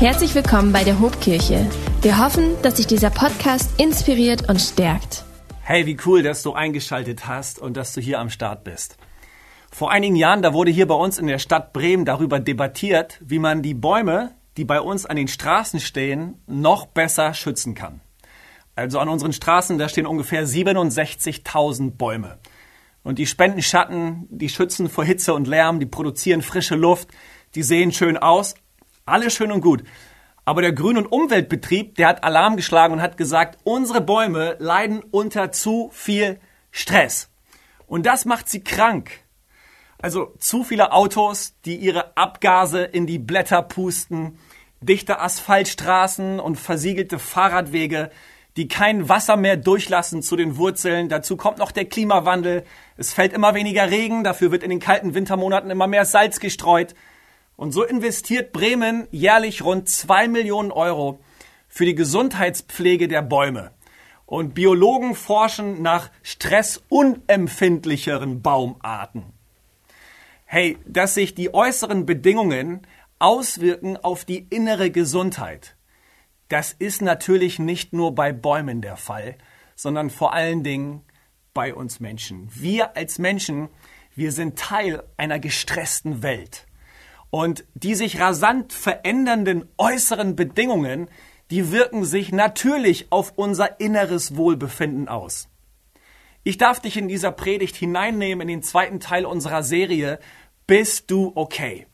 Herzlich willkommen bei der Hobkirche. Wir hoffen, dass sich dieser Podcast inspiriert und stärkt. Hey, wie cool, dass du eingeschaltet hast und dass du hier am Start bist. Vor einigen Jahren, da wurde hier bei uns in der Stadt Bremen darüber debattiert, wie man die Bäume, die bei uns an den Straßen stehen, noch besser schützen kann. Also an unseren Straßen, da stehen ungefähr 67.000 Bäume. Und die spenden Schatten, die schützen vor Hitze und Lärm, die produzieren frische Luft, die sehen schön aus, alles schön und gut. Aber der Grün- und Umweltbetrieb, der hat Alarm geschlagen und hat gesagt, unsere Bäume leiden unter zu viel Stress. Und das macht sie krank. Also zu viele Autos, die ihre Abgase in die Blätter pusten, dichte Asphaltstraßen und versiegelte Fahrradwege, die kein Wasser mehr durchlassen zu den Wurzeln. Dazu kommt noch der Klimawandel. Es fällt immer weniger Regen, dafür wird in den kalten Wintermonaten immer mehr Salz gestreut. Und so investiert Bremen jährlich rund zwei Millionen Euro für die Gesundheitspflege der Bäume. Und Biologen forschen nach stressunempfindlicheren Baumarten. Hey, dass sich die äußeren Bedingungen auswirken auf die innere Gesundheit. Das ist natürlich nicht nur bei Bäumen der Fall, sondern vor allen Dingen bei uns Menschen. Wir als Menschen, wir sind Teil einer gestressten Welt. Und die sich rasant verändernden äußeren Bedingungen, die wirken sich natürlich auf unser inneres Wohlbefinden aus. Ich darf dich in dieser Predigt hineinnehmen in den zweiten Teil unserer Serie Bist du okay?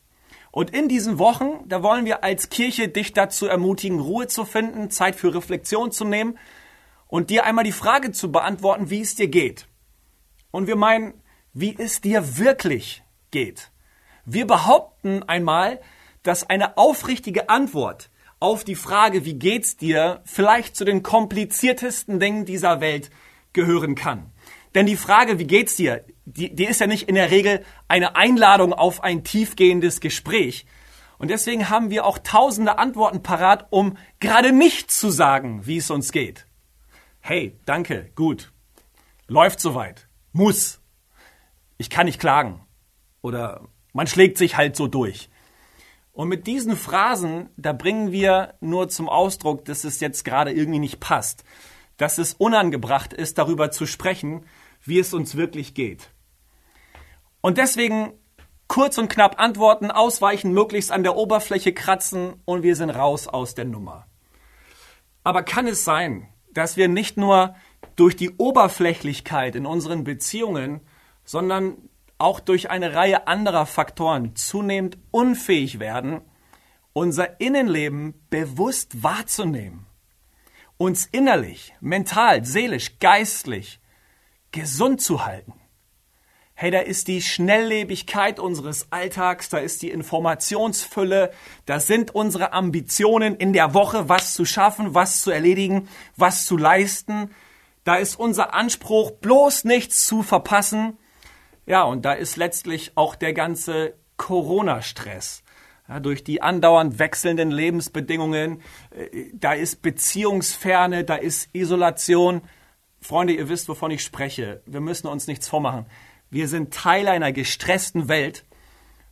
Und in diesen Wochen, da wollen wir als Kirche dich dazu ermutigen, Ruhe zu finden, Zeit für Reflexion zu nehmen und dir einmal die Frage zu beantworten, wie es dir geht. Und wir meinen, wie es dir wirklich geht. Wir behaupten einmal, dass eine aufrichtige Antwort auf die Frage, wie geht's dir, vielleicht zu den kompliziertesten Dingen dieser Welt gehören kann. Denn die Frage, wie geht's dir, die, die ist ja nicht in der Regel eine Einladung auf ein tiefgehendes Gespräch. Und deswegen haben wir auch tausende Antworten parat, um gerade nicht zu sagen, wie es uns geht. Hey, danke, gut. Läuft soweit. Muss. Ich kann nicht klagen. Oder man schlägt sich halt so durch. Und mit diesen Phrasen, da bringen wir nur zum Ausdruck, dass es jetzt gerade irgendwie nicht passt, dass es unangebracht ist, darüber zu sprechen, wie es uns wirklich geht. Und deswegen kurz und knapp antworten, ausweichen, möglichst an der Oberfläche kratzen und wir sind raus aus der Nummer. Aber kann es sein, dass wir nicht nur durch die Oberflächlichkeit in unseren Beziehungen, sondern auch durch eine Reihe anderer Faktoren zunehmend unfähig werden, unser Innenleben bewusst wahrzunehmen, uns innerlich, mental, seelisch, geistlich gesund zu halten. Hey, da ist die Schnelllebigkeit unseres Alltags, da ist die Informationsfülle, da sind unsere Ambitionen in der Woche, was zu schaffen, was zu erledigen, was zu leisten. Da ist unser Anspruch, bloß nichts zu verpassen. Ja, und da ist letztlich auch der ganze Corona-Stress. Ja, durch die andauernd wechselnden Lebensbedingungen, äh, da ist Beziehungsferne, da ist Isolation. Freunde, ihr wisst, wovon ich spreche. Wir müssen uns nichts vormachen. Wir sind Teil einer gestressten Welt.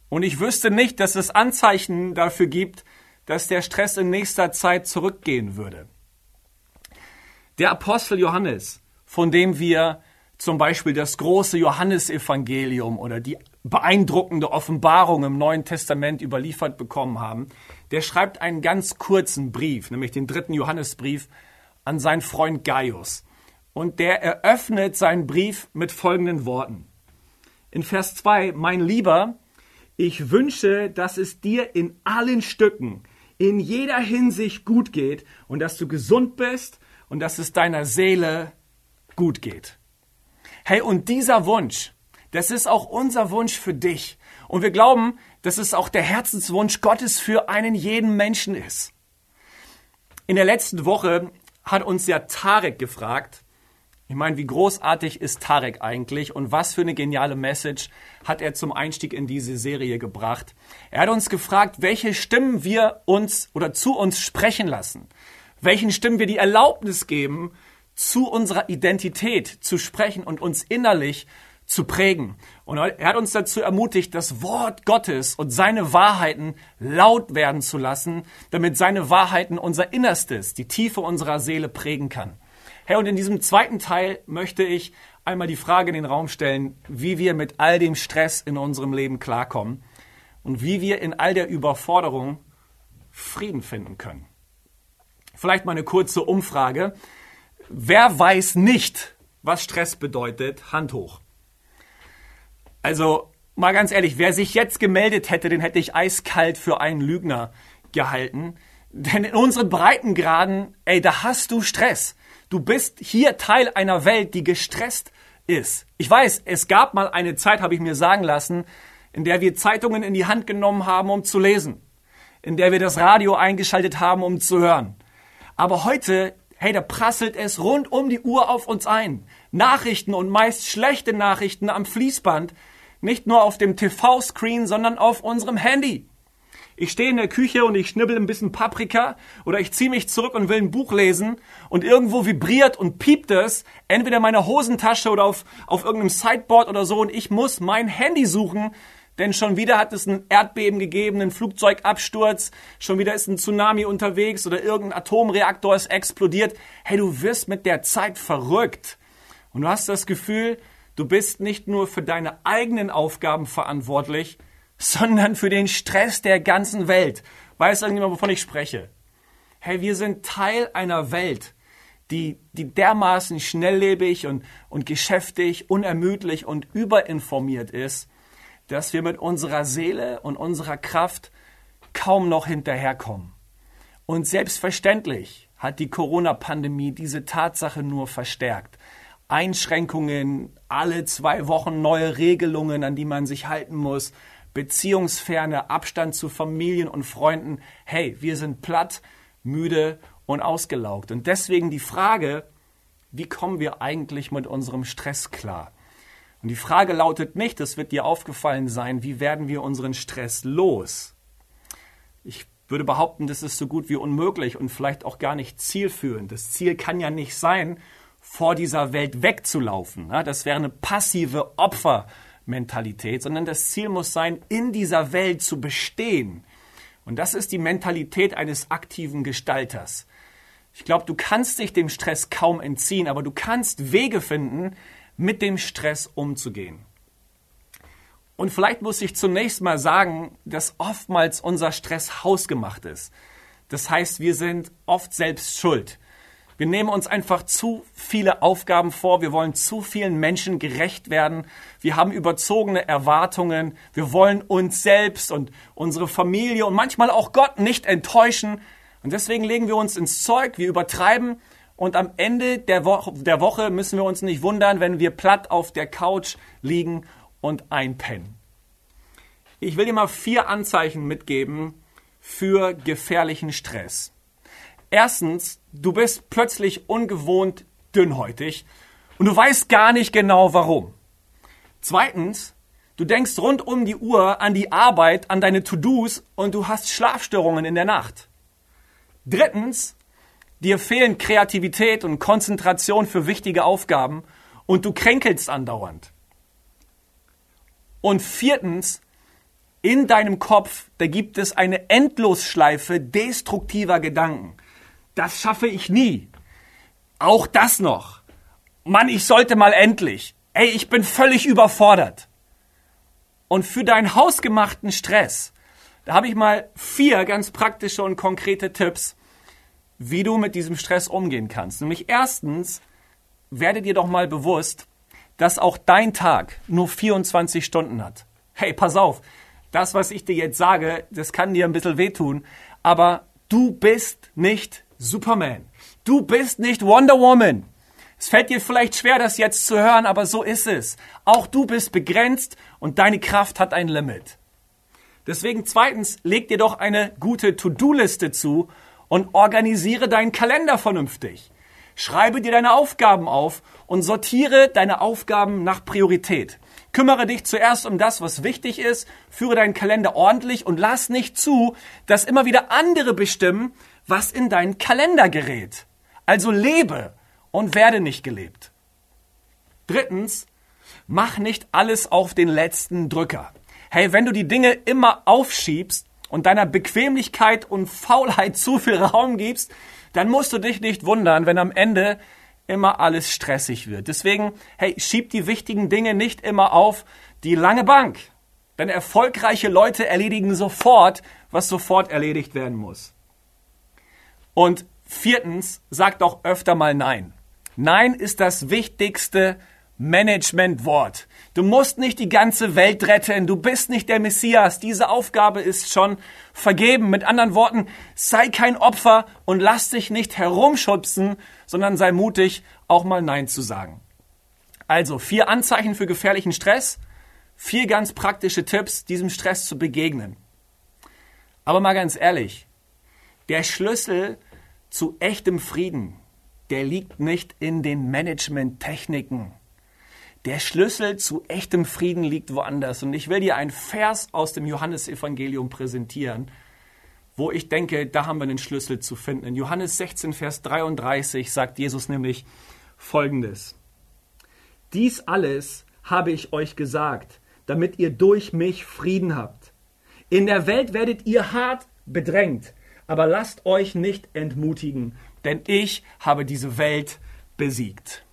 Und ich wüsste nicht, dass es Anzeichen dafür gibt, dass der Stress in nächster Zeit zurückgehen würde. Der Apostel Johannes, von dem wir zum Beispiel das große Johannesevangelium oder die beeindruckende Offenbarung im Neuen Testament überliefert bekommen haben, der schreibt einen ganz kurzen Brief, nämlich den dritten Johannesbrief, an seinen Freund Gaius. Und der eröffnet seinen Brief mit folgenden Worten. In Vers 2, mein Lieber, ich wünsche, dass es dir in allen Stücken, in jeder Hinsicht gut geht und dass du gesund bist und dass es deiner Seele gut geht. Hey, und dieser Wunsch, das ist auch unser Wunsch für dich. Und wir glauben, dass es auch der Herzenswunsch Gottes für einen jeden Menschen ist. In der letzten Woche hat uns ja Tarek gefragt, ich meine, wie großartig ist Tarek eigentlich und was für eine geniale Message hat er zum Einstieg in diese Serie gebracht. Er hat uns gefragt, welche Stimmen wir uns oder zu uns sprechen lassen, welchen Stimmen wir die Erlaubnis geben, zu unserer Identität zu sprechen und uns innerlich zu prägen. Und er hat uns dazu ermutigt, das Wort Gottes und seine Wahrheiten laut werden zu lassen, damit seine Wahrheiten unser Innerstes, die Tiefe unserer Seele prägen kann. Hey, und in diesem zweiten Teil möchte ich einmal die Frage in den Raum stellen, wie wir mit all dem Stress in unserem Leben klarkommen und wie wir in all der Überforderung Frieden finden können. Vielleicht mal eine kurze Umfrage. Wer weiß nicht, was Stress bedeutet? Hand hoch. Also mal ganz ehrlich, wer sich jetzt gemeldet hätte, den hätte ich eiskalt für einen Lügner gehalten. Denn in unseren Breitengraden, ey, da hast du Stress. Du bist hier Teil einer Welt, die gestresst ist. Ich weiß, es gab mal eine Zeit, habe ich mir sagen lassen, in der wir Zeitungen in die Hand genommen haben, um zu lesen. In der wir das Radio eingeschaltet haben, um zu hören. Aber heute, hey, da prasselt es rund um die Uhr auf uns ein. Nachrichten und meist schlechte Nachrichten am Fließband, nicht nur auf dem TV-Screen, sondern auf unserem Handy. Ich stehe in der Küche und ich schnibbel ein bisschen Paprika oder ich ziehe mich zurück und will ein Buch lesen und irgendwo vibriert und piept es, entweder in meiner Hosentasche oder auf, auf irgendeinem Sideboard oder so und ich muss mein Handy suchen, denn schon wieder hat es ein Erdbeben gegeben, einen Flugzeugabsturz, schon wieder ist ein Tsunami unterwegs oder irgendein Atomreaktor ist explodiert. Hey, du wirst mit der Zeit verrückt. Und du hast das Gefühl, Du bist nicht nur für deine eigenen Aufgaben verantwortlich, sondern für den Stress der ganzen Welt. Weiß irgendjemand, wovon ich spreche? Hey, wir sind Teil einer Welt, die, die dermaßen schnelllebig und, und geschäftig, unermüdlich und überinformiert ist, dass wir mit unserer Seele und unserer Kraft kaum noch hinterherkommen. Und selbstverständlich hat die Corona-Pandemie diese Tatsache nur verstärkt. Einschränkungen, alle zwei Wochen neue Regelungen, an die man sich halten muss, Beziehungsferne, Abstand zu Familien und Freunden. Hey, wir sind platt, müde und ausgelaugt. Und deswegen die Frage, wie kommen wir eigentlich mit unserem Stress klar? Und die Frage lautet nicht, das wird dir aufgefallen sein, wie werden wir unseren Stress los? Ich würde behaupten, das ist so gut wie unmöglich und vielleicht auch gar nicht zielführend. Das Ziel kann ja nicht sein, vor dieser Welt wegzulaufen. Das wäre eine passive Opfermentalität, sondern das Ziel muss sein, in dieser Welt zu bestehen. Und das ist die Mentalität eines aktiven Gestalters. Ich glaube, du kannst dich dem Stress kaum entziehen, aber du kannst Wege finden, mit dem Stress umzugehen. Und vielleicht muss ich zunächst mal sagen, dass oftmals unser Stress hausgemacht ist. Das heißt, wir sind oft selbst schuld. Wir nehmen uns einfach zu viele Aufgaben vor. Wir wollen zu vielen Menschen gerecht werden. Wir haben überzogene Erwartungen. Wir wollen uns selbst und unsere Familie und manchmal auch Gott nicht enttäuschen. Und deswegen legen wir uns ins Zeug. Wir übertreiben. Und am Ende der, Wo der Woche müssen wir uns nicht wundern, wenn wir platt auf der Couch liegen und einpennen. Ich will dir mal vier Anzeichen mitgeben für gefährlichen Stress. Erstens, du bist plötzlich ungewohnt dünnhäutig und du weißt gar nicht genau warum. Zweitens, du denkst rund um die Uhr an die Arbeit, an deine To-Dos und du hast Schlafstörungen in der Nacht. Drittens, dir fehlen Kreativität und Konzentration für wichtige Aufgaben und du kränkelst andauernd. Und viertens, in deinem Kopf, da gibt es eine Endlosschleife destruktiver Gedanken das schaffe ich nie. Auch das noch. Mann, ich sollte mal endlich. Ey, ich bin völlig überfordert. Und für deinen hausgemachten Stress, da habe ich mal vier ganz praktische und konkrete Tipps, wie du mit diesem Stress umgehen kannst. Nämlich erstens, werde dir doch mal bewusst, dass auch dein Tag nur 24 Stunden hat. Hey, pass auf, das, was ich dir jetzt sage, das kann dir ein bisschen wehtun, aber du bist nicht Superman. Du bist nicht Wonder Woman. Es fällt dir vielleicht schwer, das jetzt zu hören, aber so ist es. Auch du bist begrenzt und deine Kraft hat ein Limit. Deswegen zweitens, leg dir doch eine gute To-Do-Liste zu und organisiere deinen Kalender vernünftig. Schreibe dir deine Aufgaben auf und sortiere deine Aufgaben nach Priorität. Kümmere dich zuerst um das, was wichtig ist, führe deinen Kalender ordentlich und lass nicht zu, dass immer wieder andere bestimmen, was in deinen Kalender gerät. Also lebe und werde nicht gelebt. Drittens, mach nicht alles auf den letzten Drücker. Hey, wenn du die Dinge immer aufschiebst und deiner Bequemlichkeit und Faulheit zu viel Raum gibst, dann musst du dich nicht wundern, wenn am Ende immer alles stressig wird. Deswegen, hey, schieb die wichtigen Dinge nicht immer auf die lange Bank. Denn erfolgreiche Leute erledigen sofort, was sofort erledigt werden muss. Und viertens, sagt auch öfter mal Nein. Nein ist das wichtigste Managementwort. Du musst nicht die ganze Welt retten, du bist nicht der Messias, diese Aufgabe ist schon vergeben. Mit anderen Worten, sei kein Opfer und lass dich nicht herumschubsen, sondern sei mutig, auch mal Nein zu sagen. Also vier Anzeichen für gefährlichen Stress, vier ganz praktische Tipps, diesem Stress zu begegnen. Aber mal ganz ehrlich, der Schlüssel zu echtem Frieden, der liegt nicht in den Management-Techniken. Der Schlüssel zu echtem Frieden liegt woanders. Und ich will dir einen Vers aus dem Johannesevangelium präsentieren, wo ich denke, da haben wir den Schlüssel zu finden. In Johannes 16, Vers 33 sagt Jesus nämlich Folgendes. Dies alles habe ich euch gesagt, damit ihr durch mich Frieden habt. In der Welt werdet ihr hart bedrängt, aber lasst euch nicht entmutigen, denn ich habe diese Welt besiegt.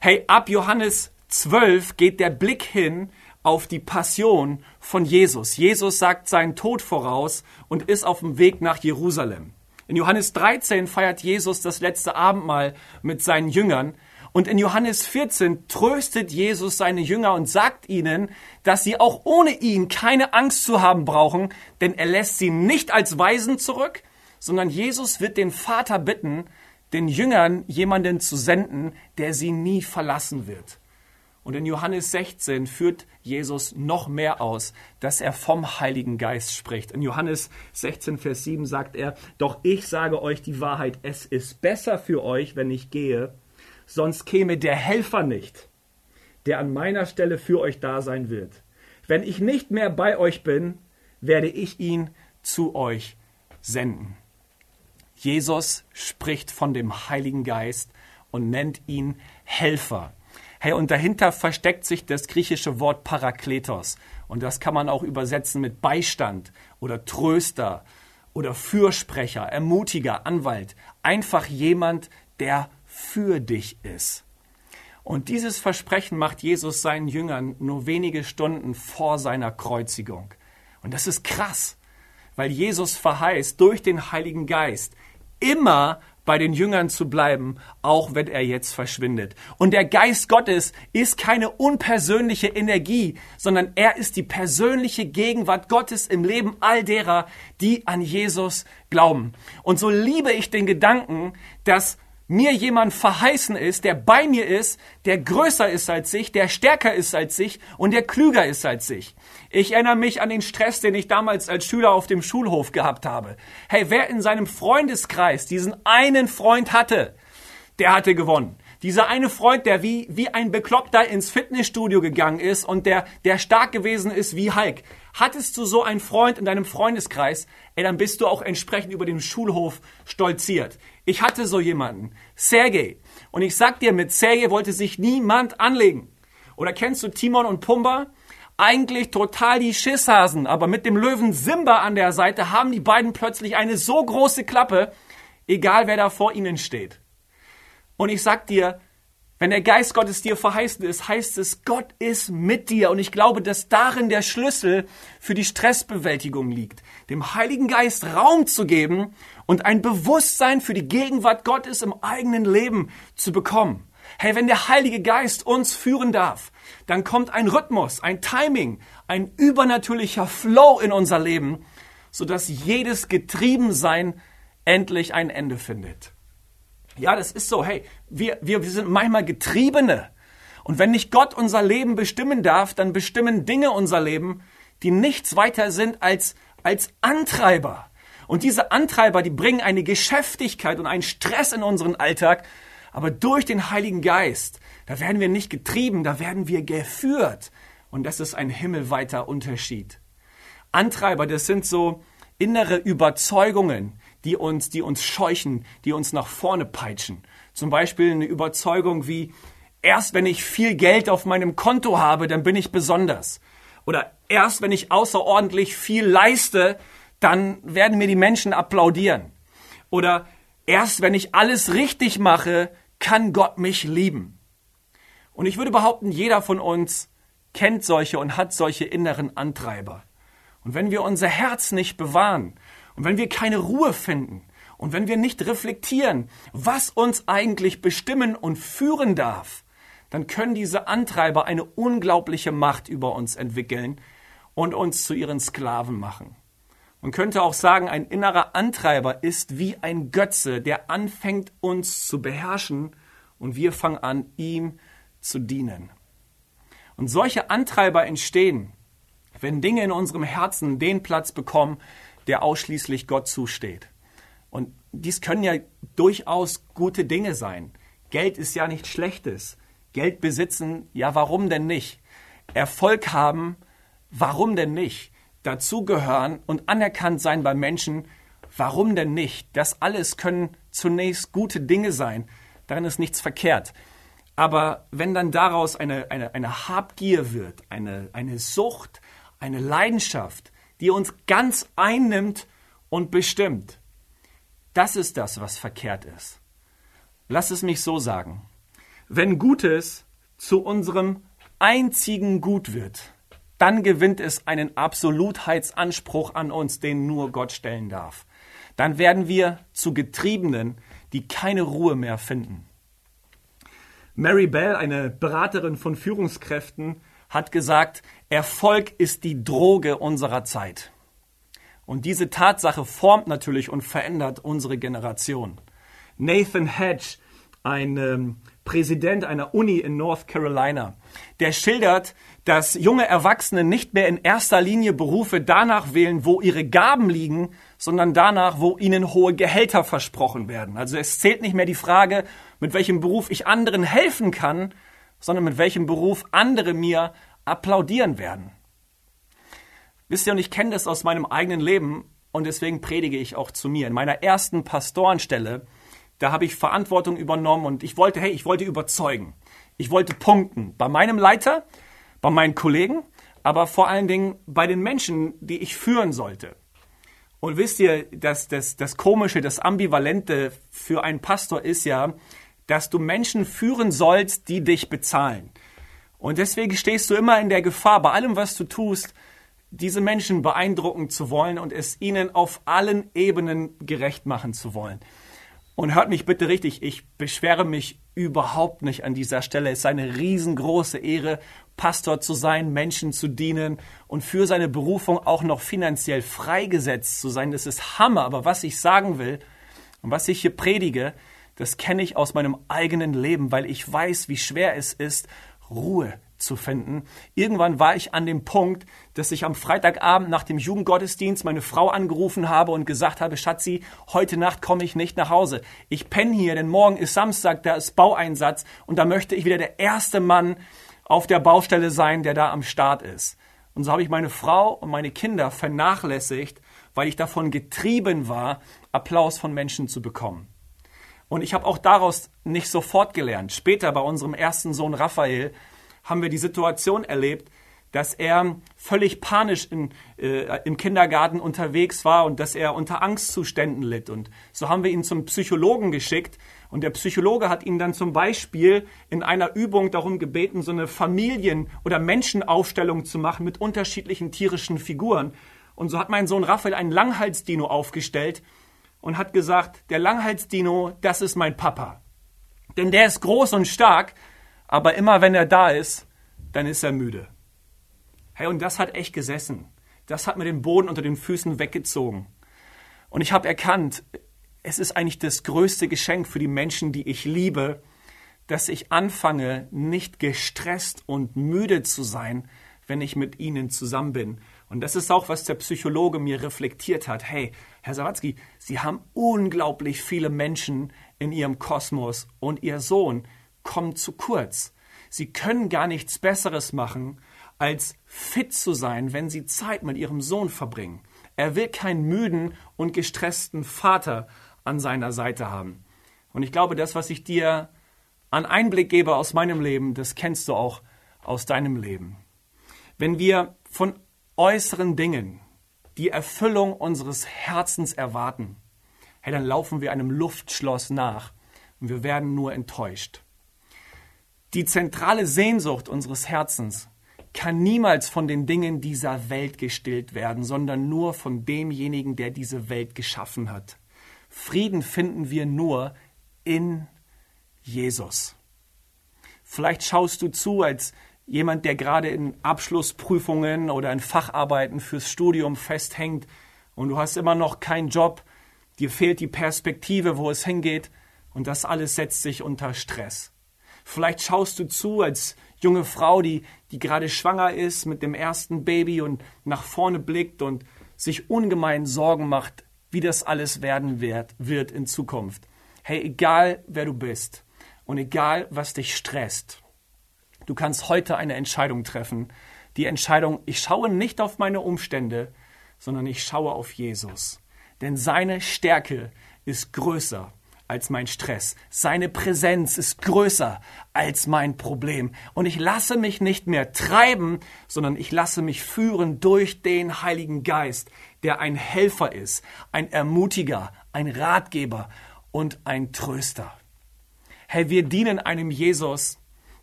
Hey, ab Johannes 12 geht der Blick hin auf die Passion von Jesus. Jesus sagt seinen Tod voraus und ist auf dem Weg nach Jerusalem. In Johannes 13 feiert Jesus das letzte Abendmahl mit seinen Jüngern und in Johannes 14 tröstet Jesus seine Jünger und sagt ihnen, dass sie auch ohne ihn keine Angst zu haben brauchen, denn er lässt sie nicht als Weisen zurück, sondern Jesus wird den Vater bitten, den Jüngern jemanden zu senden, der sie nie verlassen wird. Und in Johannes 16 führt Jesus noch mehr aus, dass er vom Heiligen Geist spricht. In Johannes 16, Vers 7 sagt er, Doch ich sage euch die Wahrheit, es ist besser für euch, wenn ich gehe, sonst käme der Helfer nicht, der an meiner Stelle für euch da sein wird. Wenn ich nicht mehr bei euch bin, werde ich ihn zu euch senden. Jesus spricht von dem Heiligen Geist und nennt ihn Helfer. Hey, und dahinter versteckt sich das griechische Wort Parakletos. Und das kann man auch übersetzen mit Beistand oder Tröster oder Fürsprecher, Ermutiger, Anwalt. Einfach jemand, der für dich ist. Und dieses Versprechen macht Jesus seinen Jüngern nur wenige Stunden vor seiner Kreuzigung. Und das ist krass, weil Jesus verheißt durch den Heiligen Geist immer bei den Jüngern zu bleiben, auch wenn er jetzt verschwindet. Und der Geist Gottes ist keine unpersönliche Energie, sondern er ist die persönliche Gegenwart Gottes im Leben all derer, die an Jesus glauben. Und so liebe ich den Gedanken, dass mir jemand verheißen ist, der bei mir ist, der größer ist als ich, der stärker ist als ich und der klüger ist als ich. Ich erinnere mich an den Stress, den ich damals als Schüler auf dem Schulhof gehabt habe. Hey, wer in seinem Freundeskreis diesen einen Freund hatte, der hatte gewonnen. Dieser eine Freund, der wie, wie ein Bekloppter ins Fitnessstudio gegangen ist und der, der stark gewesen ist wie Hulk. Hattest du so einen Freund in deinem Freundeskreis, ey, dann bist du auch entsprechend über den Schulhof stolziert. Ich hatte so jemanden, Sergei. Und ich sag dir, mit Sergei wollte sich niemand anlegen. Oder kennst du Timon und Pumba? Eigentlich total die Schisshasen, aber mit dem Löwen Simba an der Seite haben die beiden plötzlich eine so große Klappe, egal wer da vor ihnen steht. Und ich sag dir, wenn der Geist Gottes dir verheißen ist, heißt es, Gott ist mit dir. Und ich glaube, dass darin der Schlüssel für die Stressbewältigung liegt. Dem Heiligen Geist Raum zu geben und ein Bewusstsein für die Gegenwart Gottes im eigenen Leben zu bekommen. Hey, wenn der Heilige Geist uns führen darf, dann kommt ein Rhythmus, ein Timing, ein übernatürlicher Flow in unser Leben, sodass jedes Getriebensein endlich ein Ende findet. Ja, das ist so. Hey, wir, wir, wir sind manchmal Getriebene. Und wenn nicht Gott unser Leben bestimmen darf, dann bestimmen Dinge unser Leben, die nichts weiter sind als, als Antreiber. Und diese Antreiber, die bringen eine Geschäftigkeit und einen Stress in unseren Alltag. Aber durch den Heiligen Geist, da werden wir nicht getrieben, da werden wir geführt. Und das ist ein himmelweiter Unterschied. Antreiber, das sind so innere Überzeugungen, die uns, die uns scheuchen, die uns nach vorne peitschen. Zum Beispiel eine Überzeugung wie, erst wenn ich viel Geld auf meinem Konto habe, dann bin ich besonders. Oder erst wenn ich außerordentlich viel leiste, dann werden mir die Menschen applaudieren. Oder erst wenn ich alles richtig mache, kann Gott mich lieben. Und ich würde behaupten, jeder von uns kennt solche und hat solche inneren Antreiber. Und wenn wir unser Herz nicht bewahren und wenn wir keine Ruhe finden und wenn wir nicht reflektieren, was uns eigentlich bestimmen und führen darf, dann können diese Antreiber eine unglaubliche Macht über uns entwickeln und uns zu ihren Sklaven machen. Man könnte auch sagen, ein innerer Antreiber ist wie ein Götze, der anfängt uns zu beherrschen und wir fangen an, ihm zu dienen. Und solche Antreiber entstehen, wenn Dinge in unserem Herzen den Platz bekommen, der ausschließlich Gott zusteht. Und dies können ja durchaus gute Dinge sein. Geld ist ja nichts Schlechtes. Geld besitzen, ja, warum denn nicht? Erfolg haben, warum denn nicht? Dazugehören und anerkannt sein bei Menschen, warum denn nicht? Das alles können zunächst gute Dinge sein. Darin ist nichts verkehrt. Aber wenn dann daraus eine, eine, eine Habgier wird, eine, eine Sucht, eine Leidenschaft, die uns ganz einnimmt und bestimmt, das ist das, was verkehrt ist. Lass es mich so sagen. Wenn Gutes zu unserem einzigen Gut wird, dann gewinnt es einen Absolutheitsanspruch an uns, den nur Gott stellen darf. Dann werden wir zu Getriebenen, die keine Ruhe mehr finden. Mary Bell, eine Beraterin von Führungskräften, hat gesagt, Erfolg ist die Droge unserer Zeit. Und diese Tatsache formt natürlich und verändert unsere Generation. Nathan Hedge, ein ähm, Präsident einer Uni in North Carolina, der schildert, dass junge Erwachsene nicht mehr in erster Linie Berufe danach wählen, wo ihre Gaben liegen, sondern danach, wo ihnen hohe Gehälter versprochen werden. Also es zählt nicht mehr die Frage, mit welchem Beruf ich anderen helfen kann, sondern mit welchem Beruf andere mir applaudieren werden. Wisst ihr, und ich kenne das aus meinem eigenen Leben und deswegen predige ich auch zu mir. In meiner ersten Pastorenstelle, da habe ich Verantwortung übernommen und ich wollte, hey, ich wollte überzeugen. Ich wollte punkten. Bei meinem Leiter, bei meinen Kollegen, aber vor allen Dingen bei den Menschen, die ich führen sollte. Und wisst ihr, dass das, das Komische, das Ambivalente für einen Pastor ist ja, dass du Menschen führen sollst, die dich bezahlen. Und deswegen stehst du immer in der Gefahr, bei allem, was du tust, diese Menschen beeindrucken zu wollen und es ihnen auf allen Ebenen gerecht machen zu wollen. Und hört mich bitte richtig, ich beschwere mich überhaupt nicht an dieser Stelle. Es ist eine riesengroße Ehre, Pastor zu sein, Menschen zu dienen und für seine Berufung auch noch finanziell freigesetzt zu sein. Das ist Hammer. Aber was ich sagen will und was ich hier predige, das kenne ich aus meinem eigenen Leben, weil ich weiß, wie schwer es ist, Ruhe zu finden. Irgendwann war ich an dem Punkt, dass ich am Freitagabend nach dem Jugendgottesdienst meine Frau angerufen habe und gesagt habe, Schatzi, heute Nacht komme ich nicht nach Hause. Ich penne hier, denn morgen ist Samstag, da ist Baueinsatz und da möchte ich wieder der erste Mann auf der Baustelle sein, der da am Start ist. Und so habe ich meine Frau und meine Kinder vernachlässigt, weil ich davon getrieben war, Applaus von Menschen zu bekommen. Und ich habe auch daraus nicht sofort gelernt. Später bei unserem ersten Sohn Raphael haben wir die Situation erlebt, dass er völlig panisch in, äh, im Kindergarten unterwegs war und dass er unter Angstzuständen litt. Und so haben wir ihn zum Psychologen geschickt. Und der Psychologe hat ihn dann zum Beispiel in einer Übung darum gebeten, so eine Familien- oder Menschenaufstellung zu machen mit unterschiedlichen tierischen Figuren. Und so hat mein Sohn Raphael einen Langhalsdino aufgestellt und hat gesagt, der Langhalsdino, das ist mein Papa. Denn der ist groß und stark aber immer wenn er da ist, dann ist er müde. Hey, und das hat echt gesessen. Das hat mir den Boden unter den Füßen weggezogen. Und ich habe erkannt, es ist eigentlich das größte Geschenk für die Menschen, die ich liebe, dass ich anfange, nicht gestresst und müde zu sein, wenn ich mit ihnen zusammen bin. Und das ist auch, was der Psychologe mir reflektiert hat. Hey, Herr Sawatzki, Sie haben unglaublich viele Menschen in Ihrem Kosmos und Ihr Sohn kommen zu kurz. Sie können gar nichts Besseres machen, als fit zu sein, wenn sie Zeit mit ihrem Sohn verbringen. Er will keinen müden und gestressten Vater an seiner Seite haben. Und ich glaube, das, was ich dir einen Einblick gebe aus meinem Leben, das kennst du auch aus deinem Leben. Wenn wir von äußeren Dingen die Erfüllung unseres Herzens erwarten, hey, dann laufen wir einem Luftschloss nach und wir werden nur enttäuscht. Die zentrale Sehnsucht unseres Herzens kann niemals von den Dingen dieser Welt gestillt werden, sondern nur von demjenigen, der diese Welt geschaffen hat. Frieden finden wir nur in Jesus. Vielleicht schaust du zu als jemand, der gerade in Abschlussprüfungen oder in Facharbeiten fürs Studium festhängt und du hast immer noch keinen Job, dir fehlt die Perspektive, wo es hingeht und das alles setzt sich unter Stress. Vielleicht schaust du zu als junge Frau, die, die gerade schwanger ist mit dem ersten Baby und nach vorne blickt und sich ungemein Sorgen macht, wie das alles werden wird, wird in Zukunft. Hey, egal wer du bist und egal was dich stresst, du kannst heute eine Entscheidung treffen. Die Entscheidung, ich schaue nicht auf meine Umstände, sondern ich schaue auf Jesus. Denn seine Stärke ist größer als mein Stress. Seine Präsenz ist größer als mein Problem. Und ich lasse mich nicht mehr treiben, sondern ich lasse mich führen durch den Heiligen Geist, der ein Helfer ist, ein Ermutiger, ein Ratgeber und ein Tröster. Hey, wir dienen einem Jesus,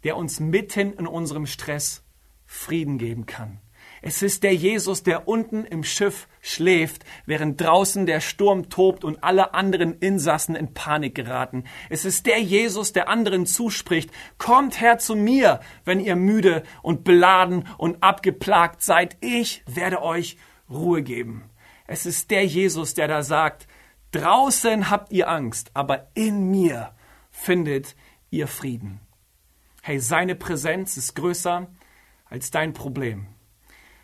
der uns mitten in unserem Stress Frieden geben kann. Es ist der Jesus, der unten im Schiff schläft, während draußen der Sturm tobt und alle anderen Insassen in Panik geraten. Es ist der Jesus, der anderen zuspricht, kommt her zu mir, wenn ihr müde und beladen und abgeplagt seid. Ich werde euch Ruhe geben. Es ist der Jesus, der da sagt, draußen habt ihr Angst, aber in mir findet ihr Frieden. Hey, seine Präsenz ist größer als dein Problem.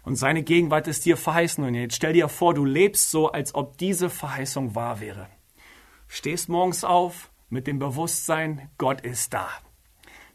Und seine Gegenwart ist dir verheißen. Und jetzt stell dir vor, du lebst so, als ob diese Verheißung wahr wäre. Stehst morgens auf mit dem Bewusstsein, Gott ist da.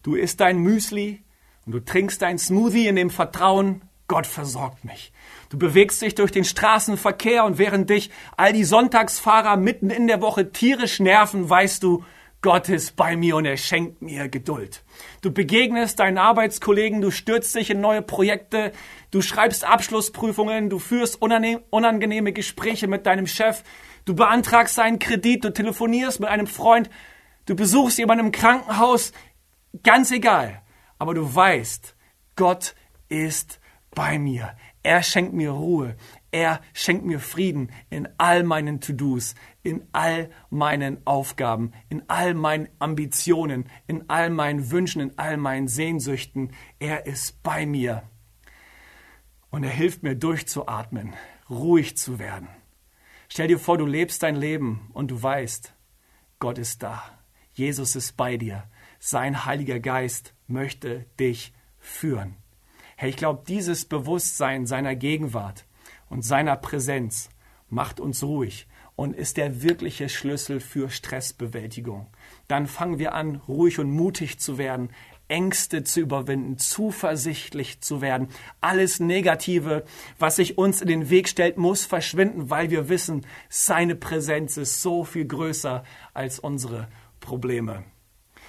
Du isst dein Müsli und du trinkst dein Smoothie in dem Vertrauen, Gott versorgt mich. Du bewegst dich durch den Straßenverkehr und während dich all die Sonntagsfahrer mitten in der Woche tierisch nerven, weißt du, Gott ist bei mir und er schenkt mir Geduld. Du begegnest deinen Arbeitskollegen, du stürzt dich in neue Projekte, du schreibst Abschlussprüfungen, du führst unangenehme Gespräche mit deinem Chef, du beantragst einen Kredit, du telefonierst mit einem Freund, du besuchst jemanden im Krankenhaus, ganz egal. Aber du weißt, Gott ist bei mir. Er schenkt mir Ruhe. Er schenkt mir Frieden in all meinen To-Dos, in all meinen Aufgaben, in all meinen Ambitionen, in all meinen Wünschen, in all meinen Sehnsüchten. Er ist bei mir. Und er hilft mir durchzuatmen, ruhig zu werden. Stell dir vor, du lebst dein Leben und du weißt, Gott ist da. Jesus ist bei dir. Sein Heiliger Geist möchte dich führen. Hey, ich glaube, dieses Bewusstsein seiner Gegenwart, und seiner Präsenz macht uns ruhig und ist der wirkliche Schlüssel für Stressbewältigung. Dann fangen wir an, ruhig und mutig zu werden, Ängste zu überwinden, zuversichtlich zu werden. Alles Negative, was sich uns in den Weg stellt, muss verschwinden, weil wir wissen, seine Präsenz ist so viel größer als unsere Probleme.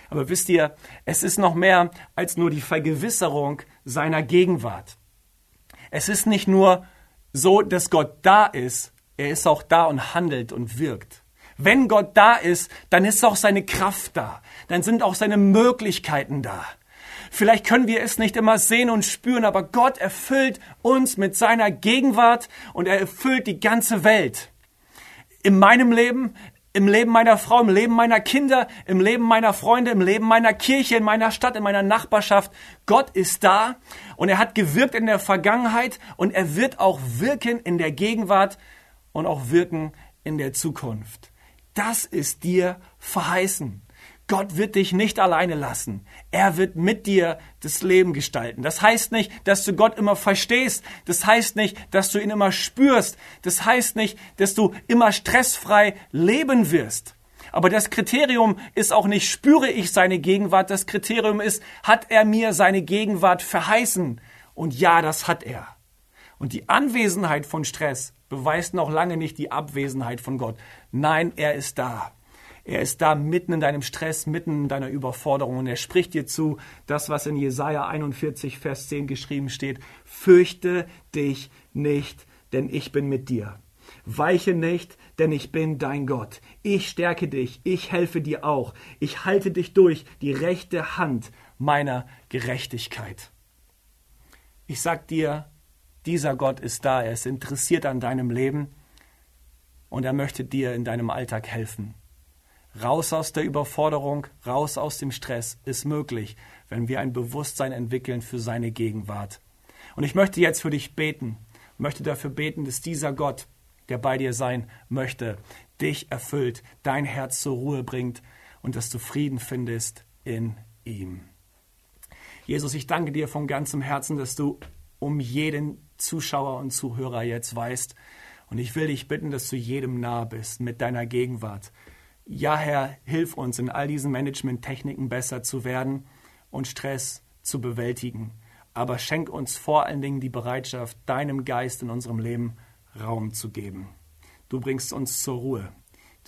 Aber wisst ihr, es ist noch mehr als nur die Vergewisserung seiner Gegenwart. Es ist nicht nur so, dass Gott da ist, er ist auch da und handelt und wirkt. Wenn Gott da ist, dann ist auch seine Kraft da. Dann sind auch seine Möglichkeiten da. Vielleicht können wir es nicht immer sehen und spüren, aber Gott erfüllt uns mit seiner Gegenwart und er erfüllt die ganze Welt. In meinem Leben, im Leben meiner Frau, im Leben meiner Kinder, im Leben meiner Freunde, im Leben meiner Kirche, in meiner Stadt, in meiner Nachbarschaft. Gott ist da und er hat gewirkt in der Vergangenheit und er wird auch wirken in der Gegenwart und auch wirken in der Zukunft. Das ist dir verheißen. Gott wird dich nicht alleine lassen. Er wird mit dir das Leben gestalten. Das heißt nicht, dass du Gott immer verstehst. Das heißt nicht, dass du ihn immer spürst. Das heißt nicht, dass du immer stressfrei leben wirst. Aber das Kriterium ist auch nicht, spüre ich seine Gegenwart. Das Kriterium ist, hat er mir seine Gegenwart verheißen? Und ja, das hat er. Und die Anwesenheit von Stress beweist noch lange nicht die Abwesenheit von Gott. Nein, er ist da. Er ist da mitten in deinem Stress, mitten in deiner Überforderung und er spricht dir zu, das, was in Jesaja 41, Vers 10 geschrieben steht. Fürchte dich nicht, denn ich bin mit dir. Weiche nicht, denn ich bin dein Gott. Ich stärke dich, ich helfe dir auch. Ich halte dich durch die rechte Hand meiner Gerechtigkeit. Ich sag dir, dieser Gott ist da, er ist interessiert an deinem Leben und er möchte dir in deinem Alltag helfen. Raus aus der Überforderung, raus aus dem Stress ist möglich, wenn wir ein Bewusstsein entwickeln für seine Gegenwart. Und ich möchte jetzt für dich beten, möchte dafür beten, dass dieser Gott, der bei dir sein möchte, dich erfüllt, dein Herz zur Ruhe bringt und dass du Frieden findest in ihm. Jesus, ich danke dir von ganzem Herzen, dass du um jeden Zuschauer und Zuhörer jetzt weißt. Und ich will dich bitten, dass du jedem nah bist mit deiner Gegenwart. Ja, Herr, hilf uns in all diesen Management-Techniken besser zu werden und Stress zu bewältigen. Aber schenk uns vor allen Dingen die Bereitschaft, deinem Geist in unserem Leben Raum zu geben. Du bringst uns zur Ruhe.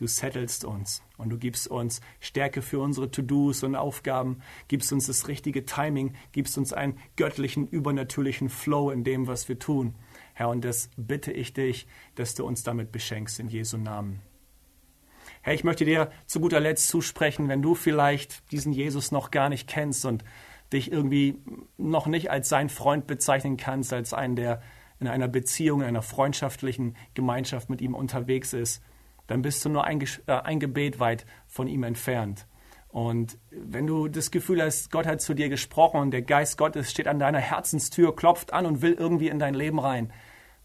Du settelst uns und du gibst uns Stärke für unsere To-Dos und Aufgaben, gibst uns das richtige Timing, gibst uns einen göttlichen, übernatürlichen Flow in dem, was wir tun. Herr, und das bitte ich dich, dass du uns damit beschenkst in Jesu Namen. Herr, ich möchte dir zu guter Letzt zusprechen, wenn du vielleicht diesen Jesus noch gar nicht kennst und dich irgendwie noch nicht als sein Freund bezeichnen kannst, als einen, der in einer Beziehung, in einer freundschaftlichen Gemeinschaft mit ihm unterwegs ist, dann bist du nur ein, äh, ein Gebet weit von ihm entfernt. Und wenn du das Gefühl hast, Gott hat zu dir gesprochen und der Geist Gottes steht an deiner Herzenstür, klopft an und will irgendwie in dein Leben rein,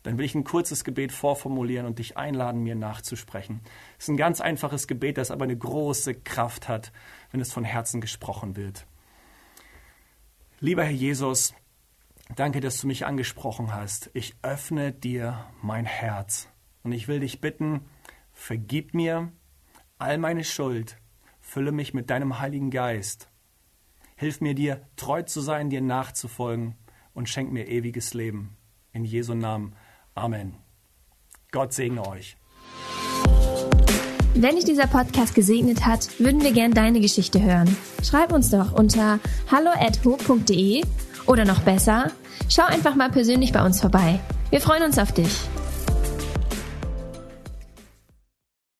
dann will ich ein kurzes Gebet vorformulieren und dich einladen, mir nachzusprechen. Es ist ein ganz einfaches Gebet, das aber eine große Kraft hat, wenn es von Herzen gesprochen wird. Lieber Herr Jesus, danke, dass du mich angesprochen hast. Ich öffne dir mein Herz und ich will dich bitten, vergib mir all meine Schuld, fülle mich mit deinem Heiligen Geist. Hilf mir dir treu zu sein, dir nachzufolgen und schenk mir ewiges Leben. In Jesu Namen. Amen. Gott segne euch. Wenn dich dieser Podcast gesegnet hat, würden wir gern deine Geschichte hören. Schreib uns doch unter hallo@ho.de oder noch besser, schau einfach mal persönlich bei uns vorbei. Wir freuen uns auf dich.